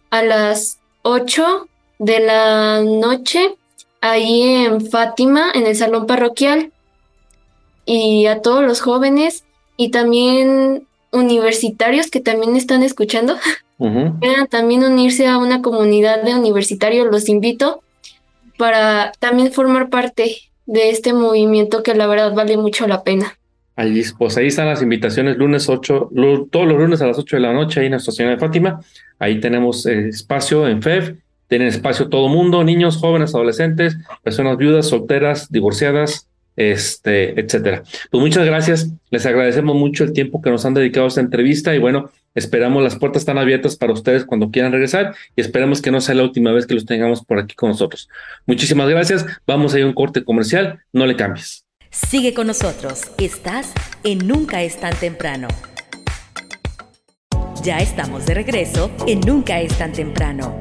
a las 8 de la noche ahí en Fátima, en el salón parroquial, y a todos los jóvenes y también universitarios que también están escuchando. Quieran también unirse a una comunidad de universitarios, los invito para también formar parte de este movimiento que la verdad vale mucho la pena. Ahí, pues ahí están las invitaciones, lunes 8, todos los lunes a las 8 de la noche ahí en la estación de Fátima. Ahí tenemos eh, espacio en FEV tienen espacio todo mundo, niños, jóvenes, adolescentes, personas viudas, solteras, divorciadas, este, etcétera. Pues muchas gracias. Les agradecemos mucho el tiempo que nos han dedicado a esta entrevista y bueno, esperamos las puertas están abiertas para ustedes cuando quieran regresar y esperemos que no sea la última vez que los tengamos por aquí con nosotros. Muchísimas gracias. Vamos a ir a un corte comercial. No le cambies. Sigue con nosotros. Estás en Nunca es tan temprano. Ya estamos de regreso en Nunca es tan temprano.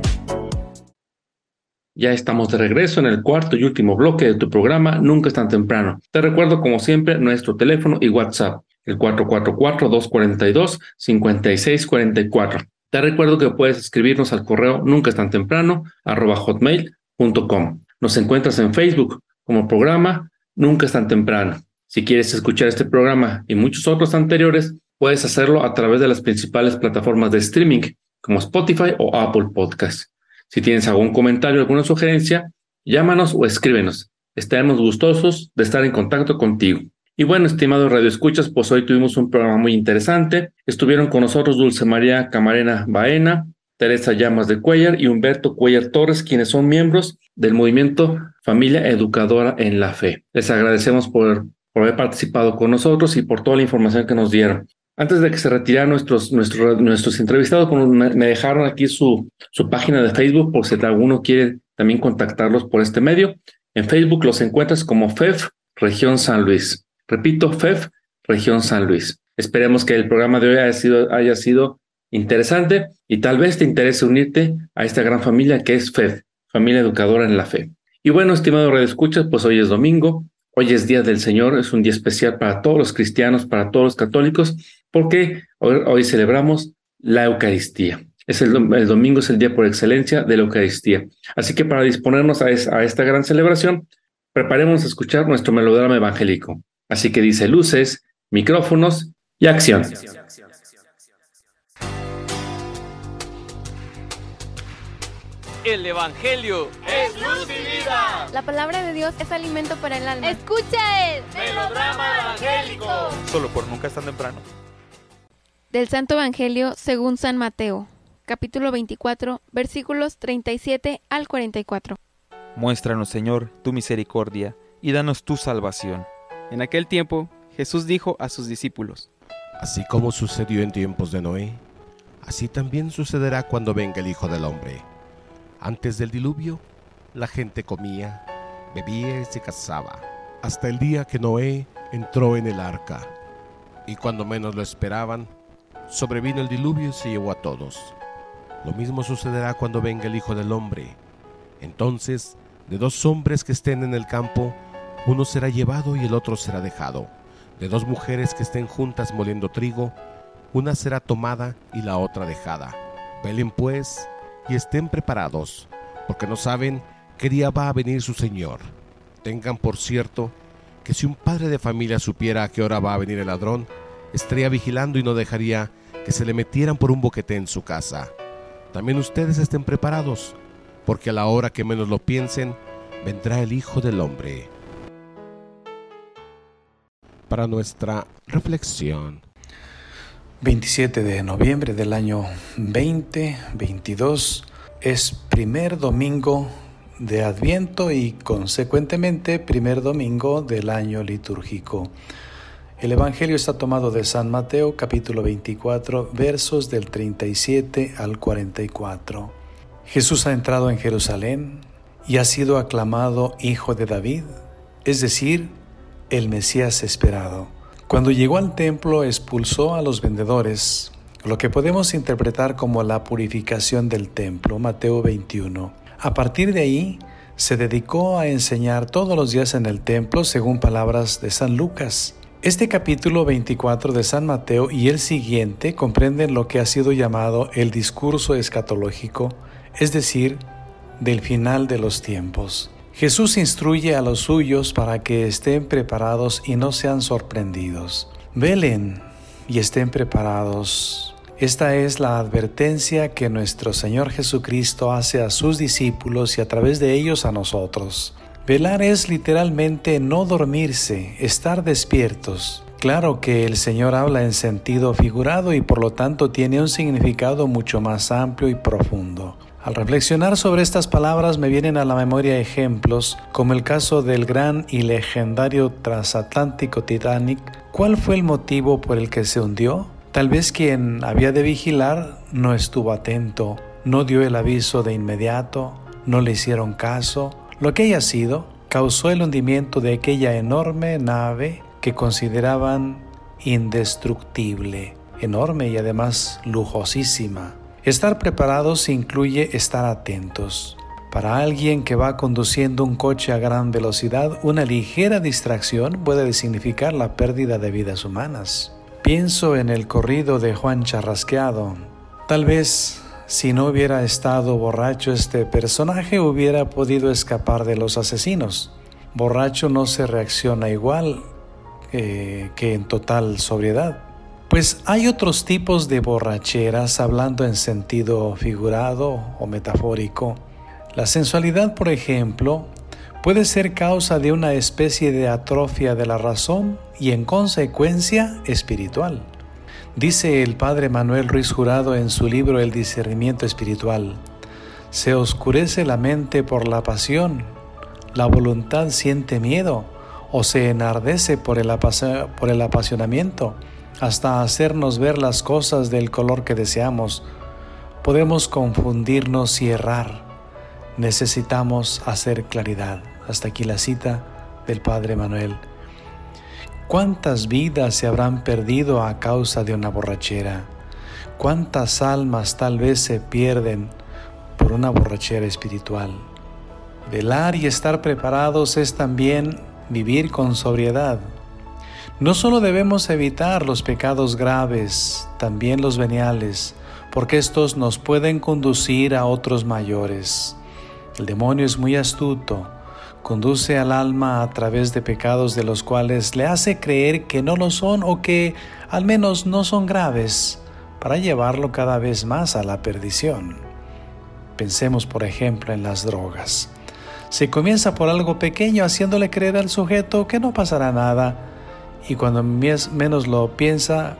Ya estamos de regreso en el cuarto y último bloque de tu programa Nunca es tan temprano. Te recuerdo como siempre nuestro teléfono y WhatsApp, el 444-242-5644. Te recuerdo que puedes escribirnos al correo nunca es tan temprano arroba hotmail.com. Nos encuentras en Facebook como programa Nunca es tan temprano. Si quieres escuchar este programa y muchos otros anteriores, puedes hacerlo a través de las principales plataformas de streaming como Spotify o Apple Podcasts. Si tienes algún comentario, alguna sugerencia, llámanos o escríbenos. Estaremos gustosos de estar en contacto contigo. Y bueno, estimados radioescuchas, pues hoy tuvimos un programa muy interesante. Estuvieron con nosotros Dulce María Camarena Baena, Teresa Llamas de Cuellar y Humberto Cuellar Torres, quienes son miembros del movimiento Familia Educadora en la Fe. Les agradecemos por, haber participado con nosotros y por toda la información que nos dieron. Antes de que se retiraran nuestros, nuestros, nuestros entrevistados, me, dejaron aquí su, su página de Facebook por si alguno quiere también contactarlos por este medio. En Facebook los encuentras como FEF Región San Luis. Repito, FEF Región San Luis. Esperemos que el programa de hoy haya sido, haya sido interesante y tal vez te interese unirte a esta gran familia que es FEF, Familia Educadora en la Fe. Y bueno, estimado Red Escuchas, pues hoy es domingo, hoy es Día del Señor, es un día especial para todos los cristianos, para todos los católicos porque hoy, celebramos la Eucaristía. Es el, domingo es el día por excelencia de la Eucaristía. Así que para disponernos a esta gran celebración, preparemos a escuchar nuestro melodrama evangélico. Así que dice luces, micrófonos y acción. El Evangelio es luz y vida. La palabra de Dios es alimento para el alma. Escucha el melodrama evangélico. Solo por nunca es tan temprano. Del Santo Evangelio según San Mateo, capítulo 24, versículos 37 al 44. Muéstranos, Señor, tu misericordia y danos tu salvación. En aquel tiempo, Jesús dijo a sus discípulos, Así como sucedió en tiempos de Noé, así también sucederá cuando venga el Hijo del Hombre. Antes del diluvio, la gente comía, bebía y se casaba, hasta el día que Noé entró en el arca. Y cuando menos lo esperaban, sobrevino el diluvio y se llevó a todos. Lo mismo sucederá cuando venga el Hijo del Hombre. Entonces, de dos hombres que estén en el campo, uno será llevado y el otro será dejado. De dos mujeres que estén juntas moliendo trigo, una será tomada y la otra dejada. Velen pues y estén preparados, porque no saben qué día va a venir su Señor. Tengan por cierto que si un padre de familia supiera a qué hora va a venir el ladrón, estaría vigilando y no dejaría que se le metieran por un boquete en su casa. También ustedes estén preparados, porque a la hora que menos lo piensen, vendrá el Hijo del Hombre. Para nuestra reflexión. 27 de noviembre del año 2022 es primer domingo de Adviento y consecuentemente primer domingo del año litúrgico. El Evangelio está tomado de San Mateo capítulo 24 versos del 37 al 44. Jesús ha entrado en Jerusalén y ha sido aclamado Hijo de David, es decir, el Mesías esperado. Cuando llegó al templo expulsó a los vendedores, lo que podemos interpretar como la purificación del templo, Mateo 21. A partir de ahí, se dedicó a enseñar todos los días en el templo según palabras de San Lucas. Este capítulo 24 de San Mateo y el siguiente comprenden lo que ha sido llamado el discurso escatológico, es decir, del final de los tiempos. Jesús instruye a los suyos para que estén preparados y no sean sorprendidos. Velen y estén preparados. Esta es la advertencia que nuestro Señor Jesucristo hace a sus discípulos y a través de ellos a nosotros. Velar es literalmente no dormirse, estar despiertos. Claro que el Señor habla en sentido figurado y por lo tanto tiene un significado mucho más amplio y profundo. Al reflexionar sobre estas palabras me vienen a la memoria ejemplos como el caso del gran y legendario transatlántico Titanic. ¿Cuál fue el motivo por el que se hundió? Tal vez quien había de vigilar no estuvo atento, no dio el aviso de inmediato, no le hicieron caso lo que haya sido, causó el hundimiento de aquella enorme nave que consideraban indestructible, enorme y además lujosísima. Estar preparados incluye estar atentos. Para alguien que va conduciendo un coche a gran velocidad, una ligera distracción puede significar la pérdida de vidas humanas. Pienso en el corrido de Juan Charrasqueado. Tal vez si no hubiera estado borracho, este personaje hubiera podido escapar de los asesinos. Borracho no se reacciona igual eh, que en total sobriedad. Pues hay otros tipos de borracheras hablando en sentido figurado o metafórico. La sensualidad, por ejemplo, puede ser causa de una especie de atrofia de la razón y en consecuencia espiritual. Dice el padre Manuel Ruiz Jurado en su libro El discernimiento espiritual, se oscurece la mente por la pasión, la voluntad siente miedo o se enardece por el, por el apasionamiento hasta hacernos ver las cosas del color que deseamos. Podemos confundirnos y errar. Necesitamos hacer claridad. Hasta aquí la cita del Padre Manuel. ¿Cuántas vidas se habrán perdido a causa de una borrachera? ¿Cuántas almas tal vez se pierden por una borrachera espiritual? Velar y estar preparados es también vivir con sobriedad. No solo debemos evitar los pecados graves, también los veniales, porque estos nos pueden conducir a otros mayores. El demonio es muy astuto conduce al alma a través de pecados de los cuales le hace creer que no lo son o que al menos no son graves, para llevarlo cada vez más a la perdición. Pensemos por ejemplo en las drogas. Se comienza por algo pequeño haciéndole creer al sujeto que no pasará nada y cuando menos lo piensa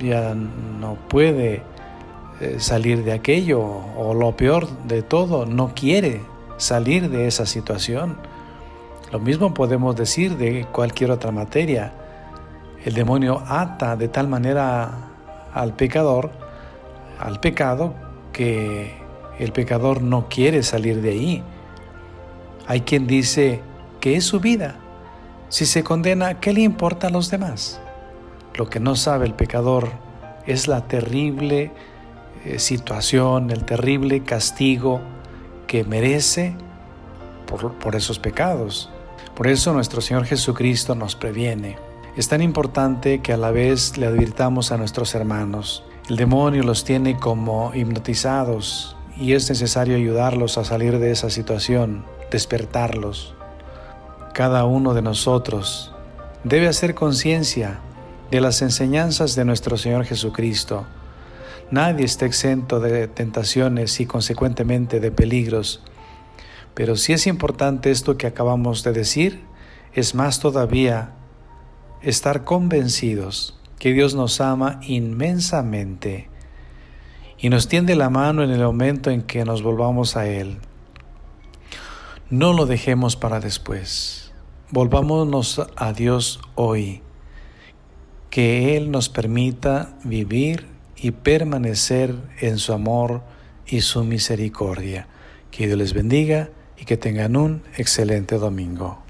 ya no puede eh, salir de aquello o lo peor de todo, no quiere salir de esa situación. Lo mismo podemos decir de cualquier otra materia. El demonio ata de tal manera al pecador, al pecado, que el pecador no quiere salir de ahí. Hay quien dice que es su vida. Si se condena, ¿qué le importa a los demás? Lo que no sabe el pecador es la terrible eh, situación, el terrible castigo que merece por, por esos pecados. Por eso nuestro Señor Jesucristo nos previene. Es tan importante que a la vez le advirtamos a nuestros hermanos. El demonio los tiene como hipnotizados y es necesario ayudarlos a salir de esa situación, despertarlos. Cada uno de nosotros debe hacer conciencia de las enseñanzas de nuestro Señor Jesucristo. Nadie está exento de tentaciones y consecuentemente de peligros. Pero si es importante esto que acabamos de decir, es más todavía estar convencidos que Dios nos ama inmensamente y nos tiende la mano en el momento en que nos volvamos a Él. No lo dejemos para después. Volvámonos a Dios hoy. Que Él nos permita vivir y permanecer en su amor y su misericordia. Que Dios les bendiga y que tengan un excelente domingo.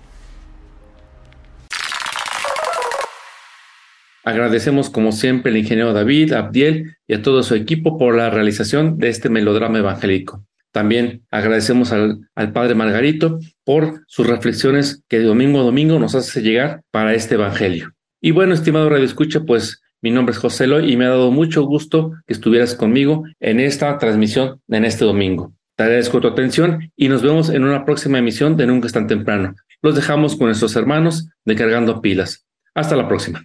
Agradecemos como siempre al ingeniero David, Abdiel y a todo su equipo por la realización de este melodrama evangélico. También agradecemos al, Padre Margarito por sus reflexiones que de domingo a domingo nos hace llegar para este evangelio. Y bueno, estimado Radio Escucha, pues mi nombre es José Loy y me ha dado mucho gusto que estuvieras conmigo en esta transmisión en este domingo. Te agradezco tu atención y nos vemos en una próxima emisión de Nunca es tan temprano. Los dejamos con nuestros hermanos de Cargando Pilas. Hasta la próxima